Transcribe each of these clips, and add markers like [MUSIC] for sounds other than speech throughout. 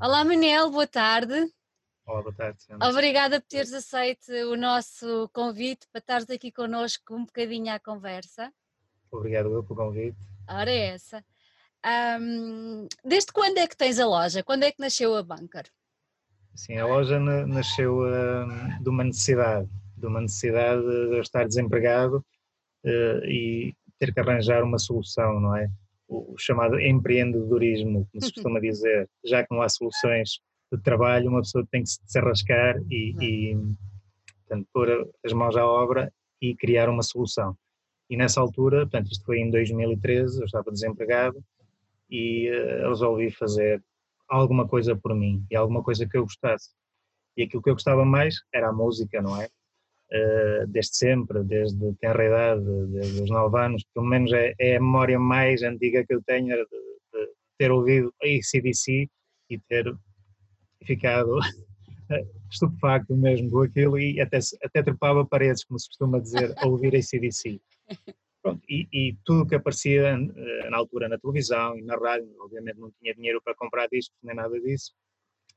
Olá Manel, boa tarde. Olá, boa tarde. Sandra. Obrigada por teres aceito o nosso convite para estares aqui connosco um bocadinho à conversa. Obrigado eu pelo convite. Ora é essa. Ahm, desde quando é que tens a loja? Quando é que nasceu a Bunker? Sim, a loja na- nasceu de uma necessidade, de uma necessidade de eu estar desempregado eh, e ter que arranjar uma solução, não é? O, o chamado empreendedorismo, como se costuma dizer, já que não há soluções de trabalho, uma pessoa tem que se desarrascar e, e portanto, pôr as mãos à obra e criar uma solução. E nessa altura, portanto, isto foi em 2013, eu estava desempregado e eh, resolvi fazer alguma coisa por mim e alguma coisa que eu gostasse. E aquilo que eu gostava mais era a música, não é? Eh, desde sempre, desde tenra idade, desde os 9 anos, pelo menos é, é a memória mais antiga que eu tenho de, de ter ouvido ACDC e ter ficado [LAUGHS] estupefacto mesmo com aquilo e até, até trepava paredes, como se costuma dizer, a ouvir ACDC. [LAUGHS] Pronto, e, e tudo que aparecia eh, na altura na televisão e na rádio, obviamente não tinha dinheiro para comprar discos nem nada disso,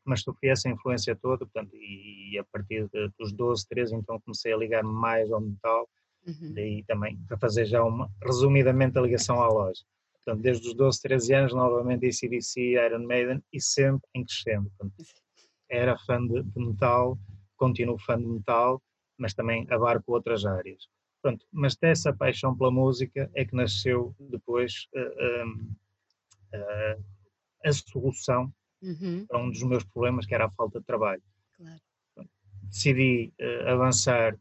mas sofri essa influência toda, portanto, e, a partir de- dos 12, 13, então comecei a ligar mais ao metal, Uhum. daí também para fazer já uma, resumidamente a ligação à loja. Portanto, desde os 12, 13 anos, novamente ACDC, Iron Maiden e sempre em crescendo. Portanto, era fã de, de metal, continuo fã de metal, mas também abarco outras áreas. Pronto, mas dessa paixão pela música é que nasceu depois eh, um, eh, a solução Uhum, para um dos meus problemas, que era a falta de trabalho. claro. Decidi eh, avançar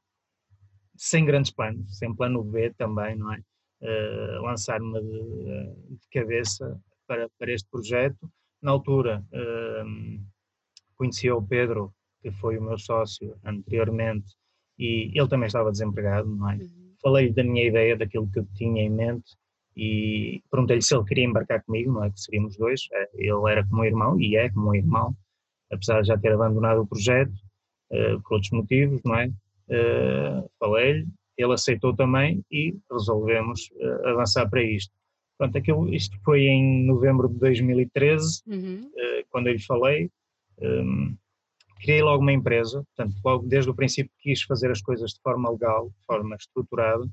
sem grandes planos, sem plano B também, não é? Eh, Lançar-me de, de cabeça para, para este projeto. Na altura, eh, conhecia o Pedro, que foi o meu sócio anteriormente, e ele também estava desempregado, não é? Uhum. Falei-lhe da minha ideia, daquilo que eu tinha em mente, e perguntei-lhe se ele queria embarcar comigo, não é? Que seríamos dois. Eh, Ele era como um irmão, e é como um irmão, apesar de já ter abandonado o projeto, eh, por outros motivos, não é? Eh, Falei-lhe, ele aceitou também e resolvemos eh, avançar para isto. Pronto, aquilo, isto foi em novembro de 2013, Uhum. quando eu lhe falei, hum, criei logo uma empresa, portanto, logo desde o princípio quis fazer as coisas de forma legal, de forma estruturada,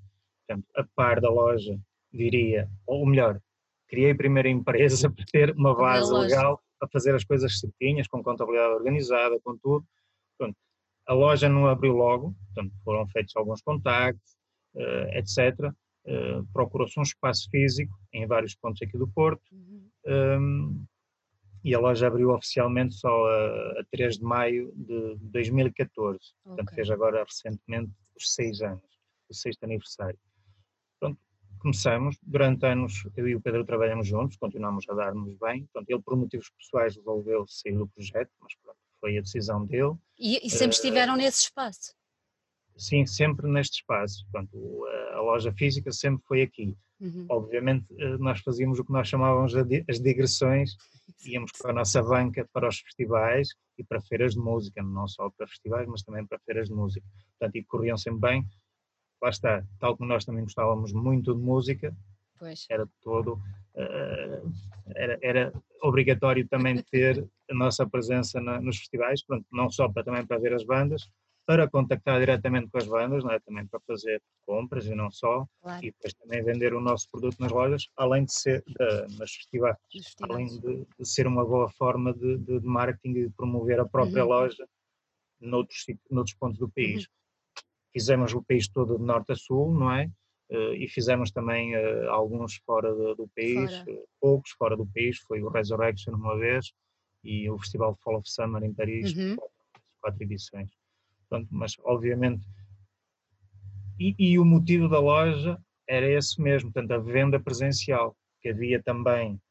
portanto, a par da loja, diria, ou melhor, criei primeiro a empresa [LAUGHS] para ter uma base loja. legal para fazer as coisas certinhas, com contabilidade organizada, com tudo. A loja não abriu logo, portanto, foram feitos alguns contactos, eh, etc. Eh, Procurou-se um espaço físico em vários pontos aqui do Porto, Uhum. um, e a loja abriu oficialmente só a, a 3 de maio de 2014. Portanto, Ok. fez agora recentemente os seis anos, o sexto aniversário. Começamos, durante anos eu e o Pedro trabalhamos juntos, continuamos a dar-nos bem. Ele por motivos pessoais resolveu sair do projeto, mas pronto, foi a decisão dele. E, e sempre Eh, estiveram nesse espaço. Sim, sempre neste espaço. A, loja física sempre foi aqui. Uhum. Obviamente, eh, nós fazíamos o que nós chamávamos as digressões, [LAUGHS] íamos com a nossa banca para os festivais e para feiras de música, não só para festivais, mas também para feiras de música. Portanto, e corriam sempre bem. Lá está, tal como nós também gostávamos muito de música, Pois. era todo, eh, era, era obrigatório também [LAUGHS] ter a nossa presença na- nos festivais, pronto, não só para também para ver as bandas, para contactar diretamente com as bandas, não é? também para fazer compras e não só, Claro. e depois também vender o nosso produto nas lojas, além de ser da, nas festivais, festivais. além de, de ser uma boa forma de, de- de marketing e de promover a própria Uhum. loja noutros, noutros pontos do país. Fizemos o país todo de norte a sul, não é? Eh, e fizemos também eh, alguns fora do, do país, Fora. eh, poucos fora do país, foi o Resurrection uma vez e o Festival Fall of Summer em Paris, Uhum. quatro, edições. Pronto, mas obviamente e, e o motivo da loja era esse mesmo, portanto, a venda presencial, que havia também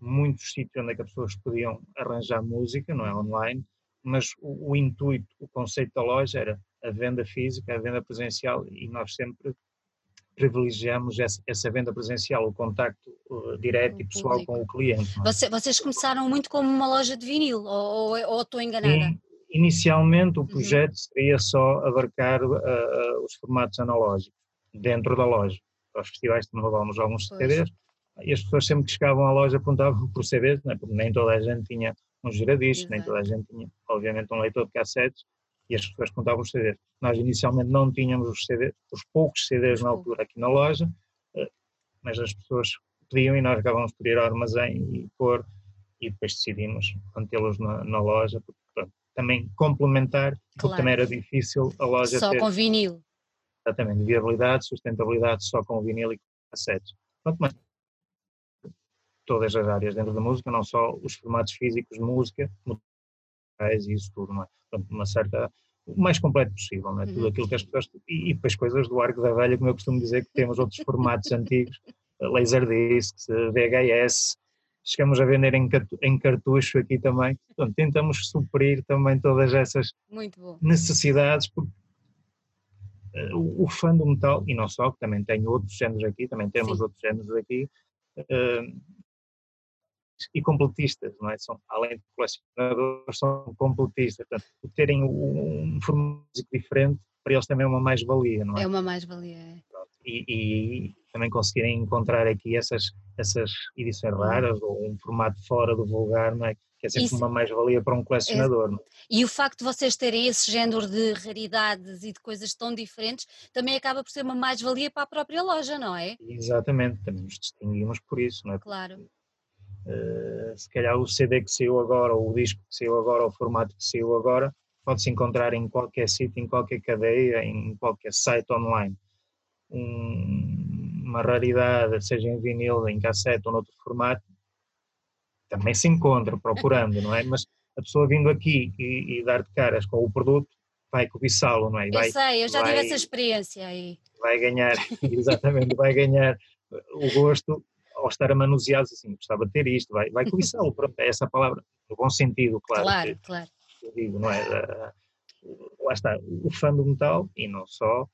muitos sítios onde é que as pessoas podiam arranjar música, não é online, mas o, o intuito, o conceito da loja era a venda física, a venda presencial, e nós sempre privilegiamos essa, essa venda presencial, o contacto uh, direto e pessoal público. com o cliente. é? Você- vocês começaram muito como uma loja de vinil, ou, ou, ou estou enganada? Sim, inicialmente Uhum. o projeto seria só abarcar uh, uh, os formatos analógicos dentro da loja. Para os festivais também levávamos alguns Pois. CDs e as pessoas sempre que chegavam à loja apontavam por CDs, não é? porque nem toda a gente tinha um giradiscos, nem toda a gente tinha, obviamente, um leitor de cassetes e as pessoas contavam os CDs. Nós inicialmente não tínhamos os, CDs, os poucos CDs na altura aqui na loja, eh, mas as pessoas pediam e nós acabamos por ir ao armazém e pôr e depois decidimos mantê-los na, na, loja, porque pronto, também complementar, claro. porque também era difícil a loja Só ter, com vinil. Exatamente, viabilidade, sustentabilidade só com vinil e com cassetes. Pronto, mas todas as áreas dentro da música, não só os formatos físicos de música, e isso tudo, não é? Uma certa, o mais completo possível, não é? Uhum. Tudo aquilo que as pessoas, e, e depois coisas do arco da velha, como eu costumo dizer, que temos outros formatos antigos, Laserdisc, VHS, chegamos a vender em, em cartucho aqui também. Portanto, tentamos suprir também todas essas necessidades, porque uh, o, o fã do metal, e não só, que também tem outros géneros aqui, também temos Sim. outros géneros aqui, uh, e completistas, não é? São, além de colecionadores, são completistas. Portanto, terem um, um formato diferente, para eles também é uma mais-valia, não é? É uma mais-valia, é. E, e, também conseguirem encontrar aqui essas, essas edições uhum. raras ou um formato fora do vulgar, não é? Que é sempre Isso. uma mais-valia para um colecionador. É. E o facto de vocês terem esse género de raridades e de coisas tão diferentes também acaba por ser uma mais-valia para a própria loja, não é? Exatamente, também nos distinguimos por isso, não é? Claro. Uh, se calhar o CD que saiu agora, ou o disco que saiu agora, ou o formato que saiu agora, pode-se encontrar em qualquer sítio, em qualquer cadeia, em qualquer site online. Um, uma raridade, seja em vinil, em cassete ou noutro formato, também se encontra procurando, não é? Mas a pessoa vindo aqui e, e dar de caras com o produto vai cobiçá-lo, não é? Vai, eu sei, eu já vai, tive essa experiência aí. Vai ganhar, [LAUGHS] exatamente, vai ganhar o gosto ao estar a manusear assim, gostava de ter isto, vai, vai cobiçá-lo, pronto, é essa palavra, no bom sentido, claro. Claro, que, claro. Eu digo, não é? Lá está, o fã do metal, e não só,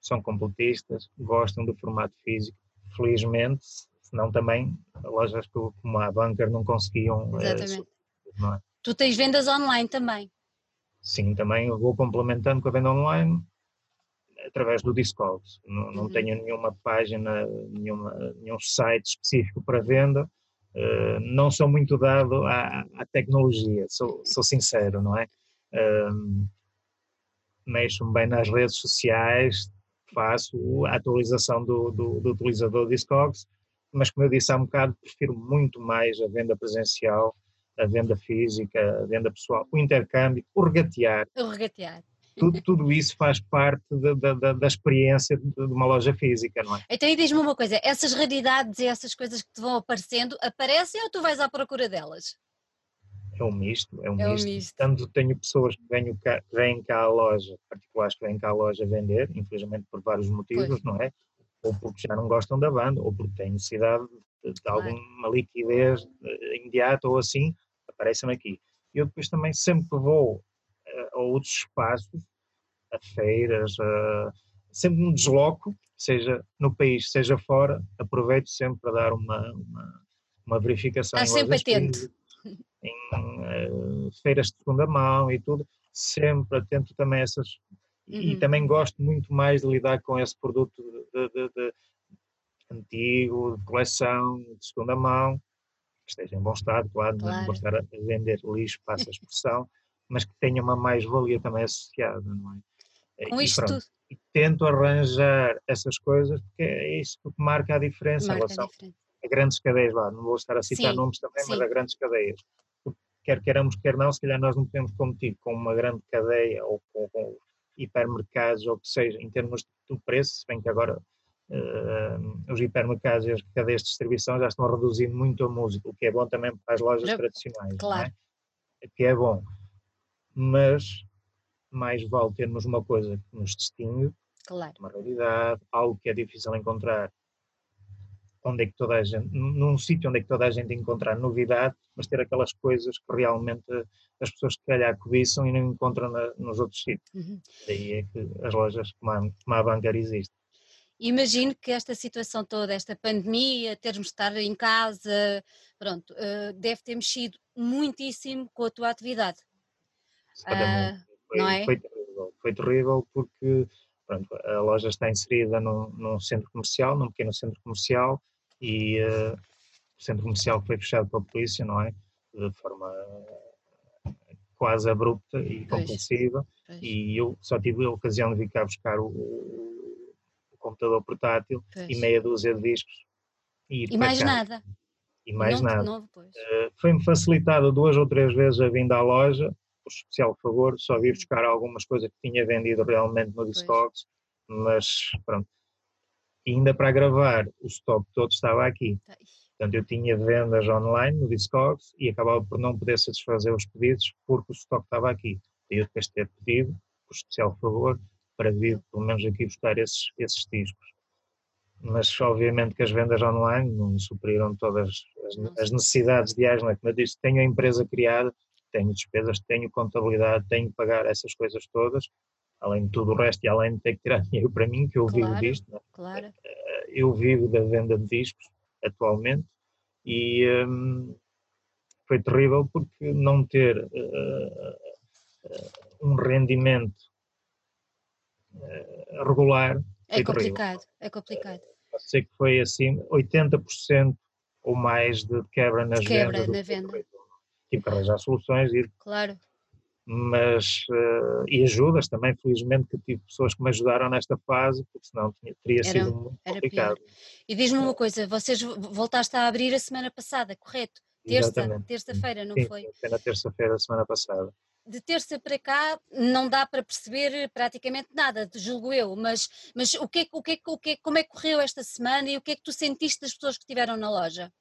são completistas, gostam do formato físico, felizmente, senão também lojas como a Bunker não conseguiam. Eh, Exatamente. Não é? Tu tens vendas online também? Sim, também vou complementando com a venda online através do Discord. Não, não uhum. tenho nenhuma página, nenhuma, nenhum site específico para venda. Uh, não sou muito dado à, à tecnologia, sou, sou, sincero, não é? Uh, mexo-me bem nas redes sociais, faço a atualização do, do, do utilizador Discogs, mas como eu disse há um bocado, prefiro muito mais a venda presencial, a venda física, a venda pessoal, o intercâmbio, o regatear. O regatear. Tudo, tudo isso faz parte da, da, da, experiência de uma loja física, não é? Então, e diz-me uma coisa: essas raridades e essas coisas que te vão aparecendo, aparecem ou tu vais à procura delas? É um misto, é um, é misto. um misto. Tanto tenho pessoas que vêm, cá, que vêm cá à loja, particulares que vêm cá à loja vender, infelizmente por vários motivos, pois. não é? Ou porque já não gostam da banda, ou porque têm necessidade de, de alguma liquidez eh, imediata ou assim, aparecem aqui. Eu depois também sempre que vou a outros espaços, a feiras, a, sempre me desloco, seja no país, seja fora, aproveito sempre para dar uma, uma, uma verificação. Estás sempre atento em uh, feiras de segunda mão e tudo, sempre atento também a essas. Uhum. E também gosto muito mais de lidar com esse produto de, de, de, antigo, de coleção, de segunda mão, que esteja em bom estado, claro, claro. não vou estar a vender lixo, passa a expressão, mas que tenha uma mais-valia também associada, não é? Com isto tudo. E tento arranjar essas coisas, porque é isso que marca a diferença marca em relação a, diferença. a grandes cadeias lá. Não vou estar a citar sim, nomes também, sim. mas a grandes cadeias quer queiramos, quer não, se calhar nós não podemos competir com uma grande cadeia ou com, com hipermercados ou o que seja, em termos de preço, se bem que agora uh, os hipermercados e as cadeias de distribuição já estão a reduzir muito a música, o que é bom também para as lojas não, tradicionais. Claro. É? Que é bom. Mas mais vale termos uma coisa que nos distingue, claro. uma realidade, algo que é difícil encontrar onde é que toda a gente, num sítio onde é que toda a gente encontrar novidade, mas ter aquelas coisas que realmente as pessoas que calhar cobiçam e não encontram na, nos outros sítios. Uhum. Daí é que as lojas como a, Bancar existem. Imagino que esta situação toda, esta pandemia, termos de estar em casa, pronto, uh, deve ter mexido muitíssimo com a tua atividade. Uh, foi, é? foi terrível, foi terrível porque pronto, a loja está inserida num, num centro comercial, num pequeno centro comercial, e uh, o centro comercial foi fechado pela polícia, não é? de forma quase abrupta e Pois, compulsiva pois, e eu só tive a ocasião de vir cá buscar o, o computador portátil e pois. meia dúzia de discos e E mais casa. nada. E mais não, nada. Pois. Eh, Foi-me facilitado duas ou três vezes a vinda à loja, por especial favor, só vir Uhum. buscar algumas coisas que tinha vendido realmente no Discogs, mas pronto. E ainda para gravar, o stock todo estava aqui. Tá, Portanto, eu tinha vendas online no Discogs e acabava por não poder satisfazer os pedidos porque o stock estava aqui. E eu depois ter pedido, por especial favor, para vir pelo menos aqui buscar esses, esses discos. Mas obviamente que as vendas online não supriram todas as, as necessidades diárias. Não é? Como eu disse, tenho a empresa criada, tenho despesas, tenho contabilidade, tenho que pagar essas coisas todas, além de tudo o resto e além de ter que tirar [LAUGHS] dinheiro para mim, que eu vivo Claro. disto. não é? Claro. eu vivo da venda de discos atualmente e hum, foi terrível porque não ter eh, eh, um rendimento eh, regular É terrível. complicado. É complicado. Sei que foi assim 80% ou mais de quebra nas De quebra vendas. na venda. Que arranjar soluções, e- Claro. mas eh, e ajudas também, felizmente que tive pessoas que me ajudaram nesta fase, porque senão tinha- teria Era- sido muito complicado. E diz-me uma coisa, vocês vo- voltaste a abrir a semana passada, correto? Terça, terça-feira, não Sim, foi? foi na terça-feira da semana passada. De terça para cá não dá para perceber praticamente nada, julgo eu, mas, mas o que é, o que é, que- o que é, como é que correu esta semana e o que é que tu sentiste das pessoas que estiveram na loja?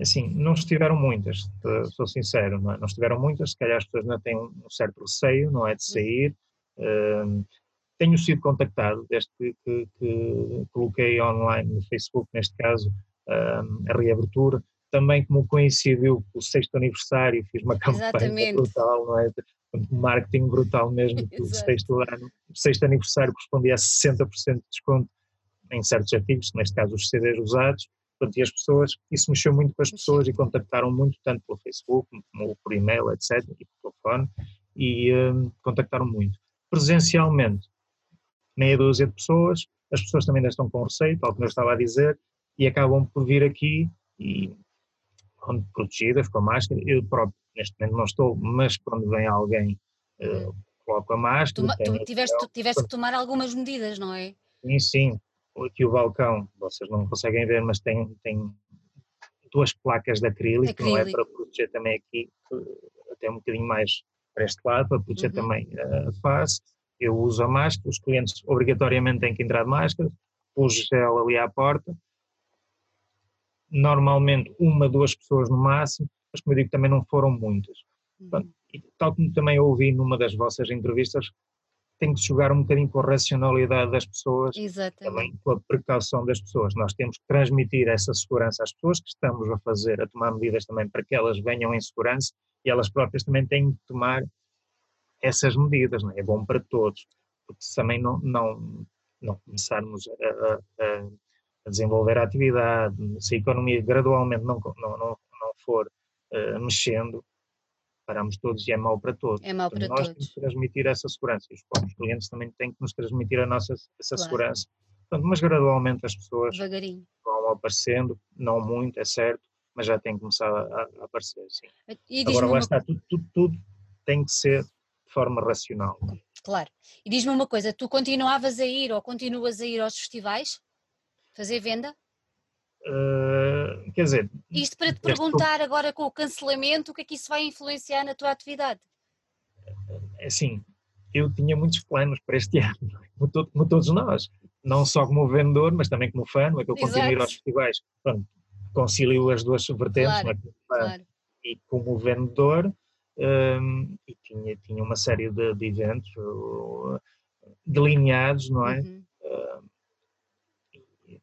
Assim, não estiveram muitas, sou sincero, não, é? não estiveram muitas, se calhar as pessoas ainda têm um certo receio, não é, de sair. Ehm, tenho sido contactado desde que, que- que coloquei online no Facebook, neste caso, ehm, a reabertura. Também como coincidiu com o sexto aniversário, fiz uma [LAUGHS] campanha Exatamente. brutal, não é? Marketing brutal mesmo, Exato. sexto ano. O sexto aniversário correspondia a 60% de desconto em certos artigos, neste caso os CDs usados. Portanto, e as pessoas, isso mexeu muito com as pessoas e contactaram muito, tanto pelo Facebook, como por e-mail, etc., e por telefone, e hum, contactaram muito. Presencialmente, meia dúzia de pessoas, as pessoas também ainda estão com receio, tal como eu estava a dizer, e acabam por vir aqui e quando protegidas com a máscara. Eu próprio, neste momento não estou, mas quando vem alguém, eh, coloco a máscara. Tu tiveste, tu tiveste que tomar algumas medidas, não é? Sim, sim. Aqui o balcão, vocês não conseguem ver, mas tem, tem duas placas de acrílico, não é? Acrílico. Para proteger também aqui, eh, até um bocadinho mais para este lado, para proteger Uhum. também eh, a face. Eu uso a máscara, os clientes obrigatoriamente têm que entrar de máscara, pus gel ali à porta. Normalmente uma, duas pessoas no máximo, mas como eu digo, também não foram muitas. Pronto. E tal como também ouvi numa das vossas entrevistas, tem que jogar um bocadinho com a racionalidade das pessoas Exatamente. também com a precaução das pessoas. Nós temos que transmitir essa segurança às pessoas que estamos a fazer, a tomar medidas também para que elas venham em segurança e elas próprias também têm que tomar essas medidas, não é? É bom para todos, porque se também não, não, não começarmos a, a- a desenvolver a atividade, se a economia gradualmente não, não, não, não for eh, mexendo, paramos todos e é mau para todos. É mau para nós todos. temos que transmitir essa segurança e os próprios clientes também têm que nos transmitir a nossa essa Claro. segurança. Portanto, mas gradualmente as pessoas Devagarinho. vão aparecendo, não muito, é certo, mas já têm que começar a, a aparecer, sim. Agora lá está, tudo, tudo, tudo tem que ser de forma racional. Claro. E diz-me uma coisa, tu continuavas a ir ou continuas a ir aos festivais? Fazer venda? Uh, quer dizer, Isto para te Este- perguntar agora com o cancelamento, o que é que isso vai influenciar na tua atividade? assim, eu tinha muitos planos para este [LAUGHS] ano, como, to- como todos nós, não só como vendedor, mas também como fã, não é que eu continuo a ir aos festivais, pronto, concilio as duas vertentes, Claro, não é? como fã Claro. e como vendedor, hum, e tinha, tinha uma série de, de eventos uh, delineados, não é? Uhum. E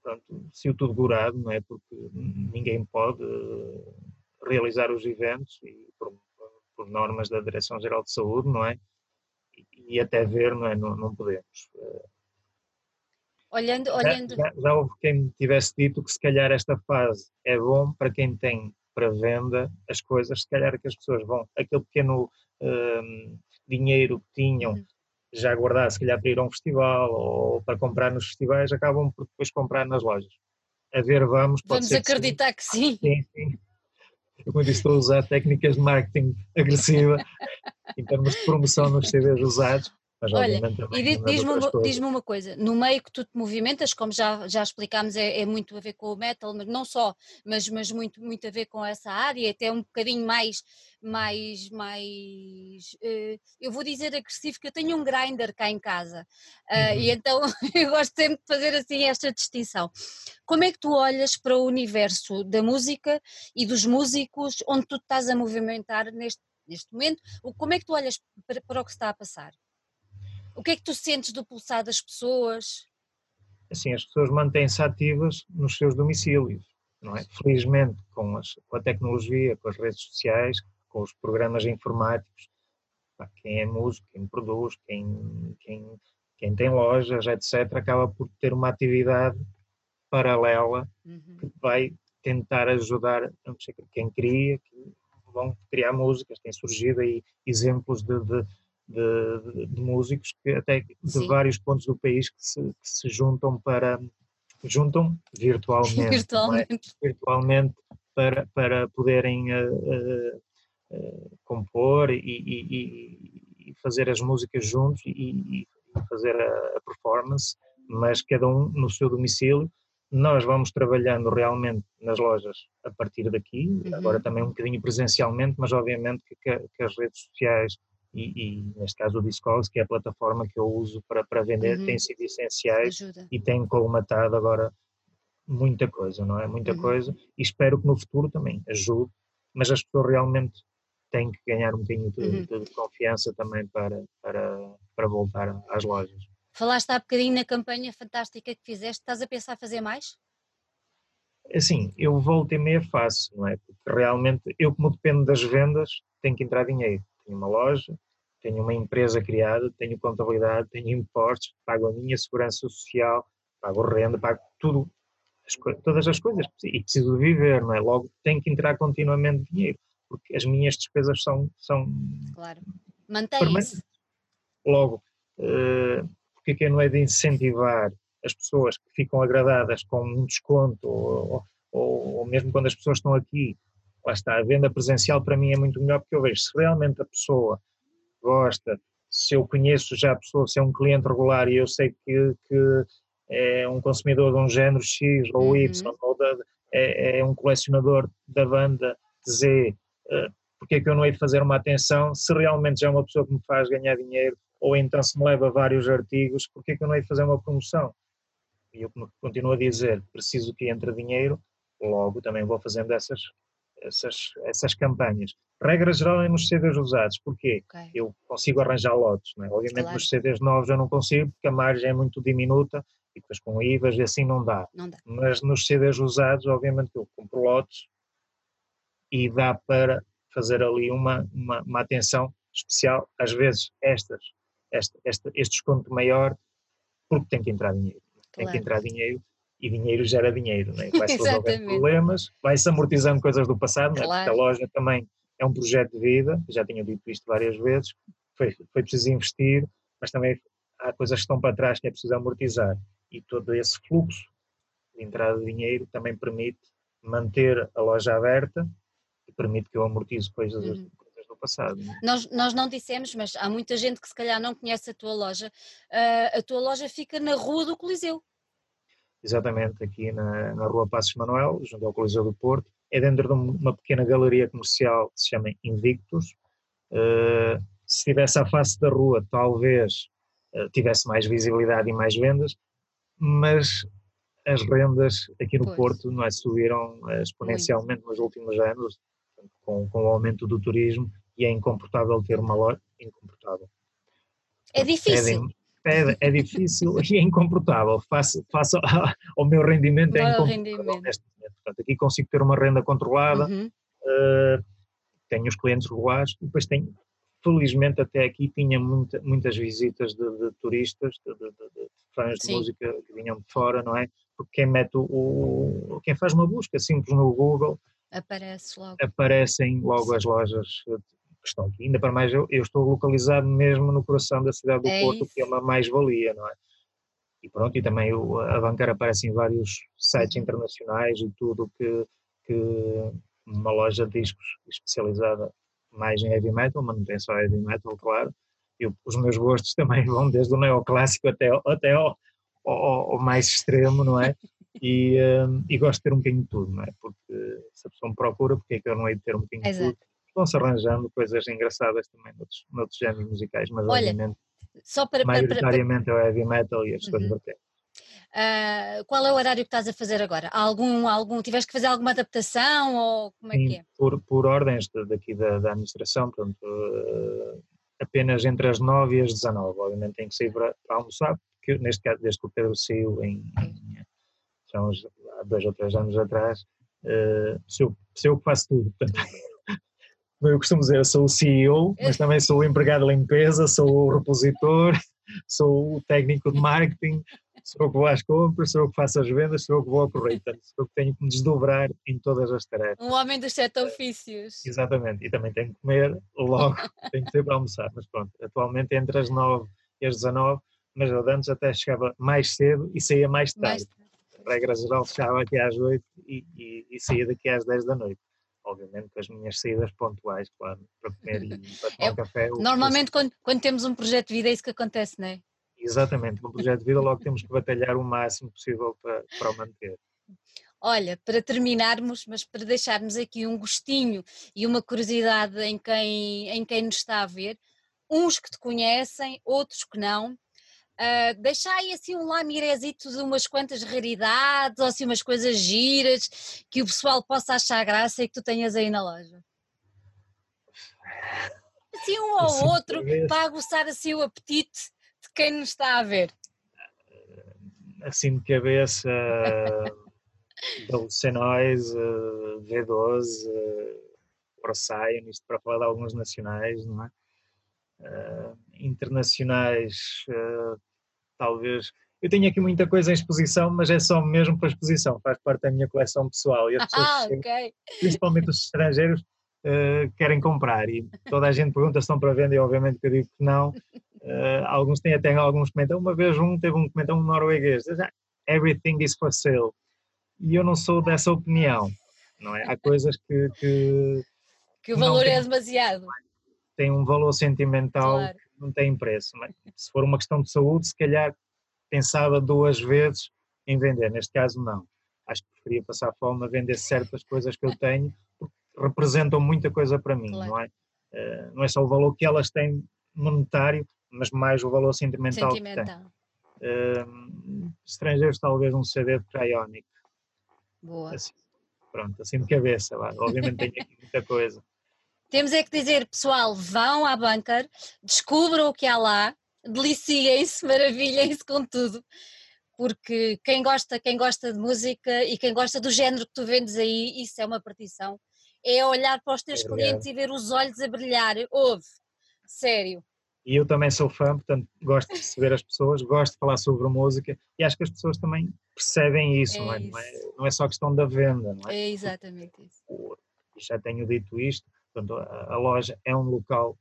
pronto, se tudo durado, não é? Porque ninguém pode uh, realizar os eventos e por, por normas da Direção-Geral de Saúde, não é? E, e até ver, não é? Não, não podemos. Olhando, Já- olhando, Já, já houve quem tivesse dito que se calhar esta fase é bom para quem tem para venda as coisas, se calhar que as pessoas vão, aquele pequeno hum, dinheiro que tinham Uhum. Já guardado, se calhar para ir a um festival ou para comprar nos festivais, acabam por depois comprar nas lojas. A ver, vamos, vamos ser que sim. acreditar que sim. Sim, sim. Eu, como disse, estou a usar técnicas de marketing [LAUGHS] agressiva em termos de promoção nos CDs usados, mas Olha, e diz-me uma, diz uma coisa, no meio que tu te movimentas, como já, já explicámos, é, é, muito a ver com o metal, mas não só, mas, mas muito, muito a ver com essa área, até um bocadinho mais, mais, mais uh, eu vou dizer agressivo, que eu tenho um grinder cá em casa, uh, uhum. e então [LAUGHS] eu gosto sempre de fazer assim esta distinção. Como é que tu olhas para o universo da música e dos músicos onde tu estás a movimentar neste, neste momento? Como é que tu olhas para, para o que está a passar? O que é que tu sentes do pulsar das pessoas? Assim, as pessoas mantêm-se ativas nos seus domicílios, não é? Felizmente, com, as, com a tecnologia, com as redes sociais, com os programas informáticos, quem é músico, quem produz, quem, quem, quem tem lojas, etc., acaba por ter uma atividade paralela uhum. que vai tentar ajudar quem cria, que vão criar músicas, tem surgido aí exemplos de, de de, de, músicos que até de Sim. vários pontos do país que se, que se juntam para juntam virtualmente, [LAUGHS] é? virtualmente. É? virtualmente para, para poderem uh, uh, uh, compor e, e, e, fazer as músicas juntos e, e fazer a, a, performance, mas cada um no seu domicílio. Nós vamos trabalhando realmente nas lojas a partir daqui, uhum. agora também um bocadinho presencialmente, mas obviamente que, que as redes sociais e, e, neste caso o Discogs, que é a plataforma que eu uso para, para vender, uhum. tem sido essenciais Ajuda. e tem colmatado agora muita coisa, não é? Muita uhum. coisa e espero que no futuro também ajude, mas as pessoas realmente têm que ganhar um bocadinho de, uhum. de confiança também para, para, para voltar às lojas. Falaste há bocadinho na campanha fantástica que fizeste, estás a pensar fazer mais? Assim, eu volto e meia faço, não é? Porque realmente eu como dependo das vendas, tenho que entrar dinheiro. Tenho uma loja, tenho uma empresa criada, tenho contabilidade, tenho impostos, pago a minha segurança social, pago renda, pago tudo, as todas as coisas e preciso de viver, não é? Logo tenho que entrar continuamente dinheiro, porque as minhas despesas são. são claro, mantém-se. Logo, uh, porque é que não é de incentivar as pessoas que ficam agradadas com um desconto, ou, ou, ou mesmo quando as pessoas estão aqui, lá está, a venda presencial para mim é muito melhor porque eu vejo se realmente a pessoa gosta, se eu conheço já a pessoa, se é um cliente regular e eu sei que, que é um consumidor de um género X ou uhum. Y, ou da, é, é, um colecionador da banda Z, uh, porque é que eu não hei de fazer uma atenção se realmente já é uma pessoa que me faz ganhar dinheiro ou então se me leva vários artigos, porque é que eu não hei de fazer uma promoção? E eu continuo a dizer, preciso que entre dinheiro, logo também vou fazendo essas, essas, essas campanhas. Regra geral é nos CDs usados, porque okay. eu consigo arranjar lotes, é? obviamente claro. nos CDs novos eu não consigo porque a margem é muito diminuta e depois com IVAs e assim não dá. não dá. Mas nos CDs usados obviamente eu compro lotes e dá para fazer ali uma, uma, uma atenção especial, às vezes estas, esta, esta, este desconto maior, porque tem que entrar dinheiro. Claro. Tem que entrar dinheiro e dinheiro gera dinheiro, né? [LAUGHS] vai-se resolvendo problemas, vai-se amortizando coisas do passado, claro. né? porque a loja também é um projeto de vida, já tinha dito isto várias vezes, foi, foi preciso investir, mas também há coisas que estão para trás que é preciso amortizar e todo esse fluxo de entrada de dinheiro também permite manter a loja aberta e permite que eu amortize coisas, uhum. passado. Né? Nós, nós não dissemos, mas há muita gente que se calhar não conhece a tua loja. Uh, a tua loja fica na Rua do Coliseu exatamente aqui na, na Rua Passos Manuel, junto ao Coliseu do Porto. É dentro de uma pequena galeria comercial que se chama Invictus. Uh, se estivesse à face da rua, talvez uh, tivesse mais visibilidade e mais vendas, mas as rendas aqui no pois. Porto não é, subiram uh, exponencialmente Muito. nos últimos anos, com, com o aumento do turismo, e é incomportável ter uma loja. Incomportável. É difícil é, é difícil [LAUGHS] e é incomportável. Face, face ao meu rendimento, é incomportável neste momento. Portanto, aqui consigo ter uma renda controlada, uhum. uh, tenho os clientes regulares e depois tenho, felizmente até aqui tinha muita, muitas visitas de, de turistas, de, de, de fãs Sim. de música que vinham de fora, não é? Porque quem mete o, o, quem faz uma busca simples no Google Aparece logo. aparecem logo as lojas estão aqui. Ainda para mais, eu, eu, estou localizado mesmo no coração da cidade do é Porto, isso. que é uma mais-valia, não é? E pronto, e também o, a bancar aparece em vários sites internacionais e tudo que, que, uma loja de discos especializada mais em heavy metal, mas não tem só heavy metal, claro. E os meus gostos [LAUGHS] também vão desde o neoclássico até, até ao, ao, ao mais extremo, não é? E, um, e, gosto de ter um bocadinho de tudo, não é? Porque se a pessoa me procura, porque é que eu não hei de ter um bocadinho Exato. de tudo? Vão-se arranjando coisas engraçadas também noutros, noutros géneros musicais, mas Olha, obviamente, só para, maioritariamente para, para... é o heavy metal e as coisas uhum. Uh, qual é o horário que estás a fazer agora? algum, algum, tiveste que fazer alguma adaptação ou como é Sim, que é? Por, por ordens daqui da, da administração, portanto, uh, apenas entre as 9 e as 19, obviamente tenho que sair para, para almoçar, porque neste caso, desde que o Pedro saiu em, em são há dois ou três anos atrás, uh, sou eu que faço tudo, portanto, eu costumo dizer, eu sou o CEO, mas também sou o empregado de limpeza, sou o repositor, [LAUGHS] sou o técnico de marketing, sou eu que vou às compras, sou eu que faço as vendas, sou eu que vou ao correio, sou eu que tenho que me desdobrar em todas as tarefas. Um homem dos sete ofícios. Exatamente, e também tenho que comer logo, [LAUGHS] tenho que ter para almoçar, mas pronto, atualmente entre as nove e as 19, mas eu antes até chegava mais cedo e saía mais tarde. Mais Regra geral, chegava aqui às oito e, e, e saía daqui às dez da noite obviamente com as minhas saídas pontuais, claro, para comer [LAUGHS] e para tomar é, café. Normalmente quando, quando temos um projeto de vida é isso que acontece, não é? Exatamente, um projeto de vida logo temos que batalhar o máximo possível para, para o manter. Olha, para terminarmos, mas para deixarmos aqui um gostinho e uma curiosidade em quem, em quem nos está a ver, uns que te conhecem, outros que não, uh, deixa aí assim um lamirezito de umas quantas raridades ou assim umas coisas giras que o pessoal possa achar graça e que tu tenhas aí na loja. Assim um ou outro para aguçar assim o apetite quem nos está a ver? Assim de cabeça, [LAUGHS] da Lucenóis, V12, ProScion, isto para falar de alguns nacionais, não é? Uh, internacionais, uh, talvez. Eu tenho aqui muita coisa em exposição, mas é só mesmo para exposição, faz parte da minha coleção pessoal. E as pessoas, ah, okay. principalmente os estrangeiros, uh, querem comprar e toda a gente pergunta se estão para venda e obviamente que eu digo que não. Alguns têm até alguns comentários. Uma vez um teve um comentário um norueguês, everything is for sale. E eu não sou dessa opinião, não é? Há coisas que... Que, que o valor é demasiado. Tem um valor sentimental claro. que não tem preço. Mas se for uma questão de saúde, se calhar pensava duas vezes em vender. Neste caso, não. Acho que preferia passar fome a vender certas coisas que eu tenho, porque representam muita coisa para mim, claro. não é? Uh, não é só o valor que elas têm monetário, mas mais o valor sentimental, sentimental. que tem. Uh, estrangeiros, talvez um CD de Cryonic. Boa. Assim, pronto, assim de cabeça, lá. obviamente tem aqui muita coisa. Temos é que dizer, pessoal, vão à bunker, descubram o que há lá, deliciem-se, [LAUGHS] maravilhem-se com tudo, porque quem gosta, quem gosta de música e quem gosta do género que tu vendes aí, isso é uma partição. É olhar para os teus Obrigado. clientes e ver os olhos a brilhar. Ouve, sério. E eu também sou fã, portanto gosto de receber as pessoas, gosto de falar sobre música e acho que as pessoas também percebem isso, é não, é? Isso. Não, é, não, é, só questão da venda, não é? É exatamente isso. Já tenho dito isto, portanto, a, a loja é um local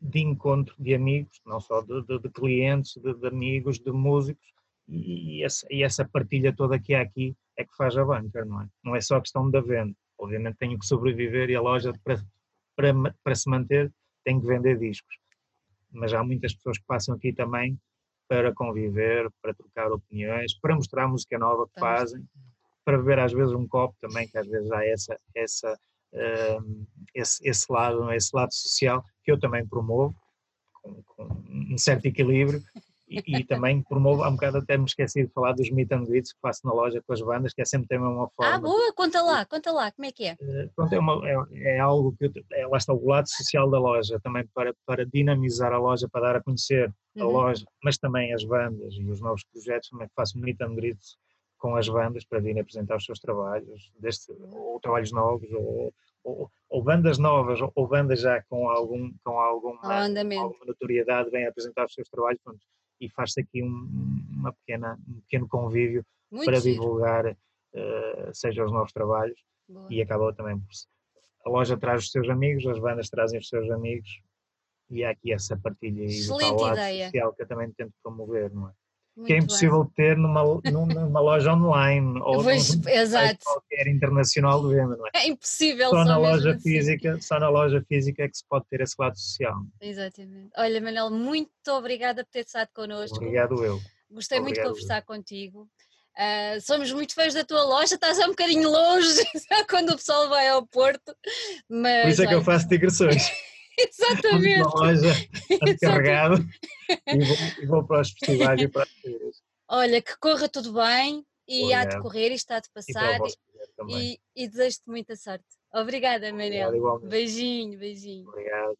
de encontro de amigos, não só de, de, de clientes, de, de, amigos, de músicos, e essa, e essa, partilha toda que há aqui é que faz a banca, não é? Não é só questão da venda. Obviamente tenho que sobreviver e a loja para, para, para se manter tem que vender discos. Mas há muitas pessoas que passam aqui também para conviver, para trocar opiniões, para mostrar a música nova que fazem, para beber às vezes um copo também, que às vezes há essa, essa, esse, esse, lado, esse lado social que eu também promovo, com, com um certo equilíbrio, e, também promovo, há um bocado até me esqueci de falar dos meet and greets que faço na loja com as bandas, que é sempre também uma forma. Ah, boa, conta lá, conta lá, como é que é? Uh, pronto, é, uma, é, é, algo que, é, lá está o lado social da loja, também para, para dinamizar a loja, para dar a conhecer uhum. a loja, mas também as bandas e os novos projetos, também faço meet and greets com as bandas para virem apresentar os seus trabalhos, deste, ou trabalhos novos, ou, ou, ou, bandas novas, ou, bandas já com, algum, com alguma, alguma notoriedade, vêm apresentar os seus trabalhos, pronto, e faz-se aqui um, uma pequena, um pequeno convívio Muito para giro. divulgar, uh, seja os novos trabalhos, Boa. e acaba também por a loja traz os seus amigos, as bandas trazem os seus amigos, e há aqui essa partilha e Excelente ideia. social que eu também tento promover, não é? Que é impossível bem. ter numa, numa loja online [LAUGHS] ou pois, num exato. qualquer internacional de venda, não é? É impossível. Só, só na loja assim. física, só na loja física é que se pode ter esse lado social. Exatamente. Olha, Manel, muito obrigada por ter estado connosco. Obrigado eu. Gostei Obrigado muito de conversar eu. contigo. Uh, somos muito fãs da tua loja, estás um bocadinho longe [LAUGHS] quando o pessoal vai ao Porto. Mas, Por isso é que eu faço digressões. [LAUGHS] Exatamente. Loja, [LAUGHS] carregado e vou, e vou para os festivais e para as feiras. Olha, que corra tudo bem e há de correr e está de passar e, e, e desejo-te muita sorte. Obrigada, Manel. Beijinho, beijinho. Obrigado.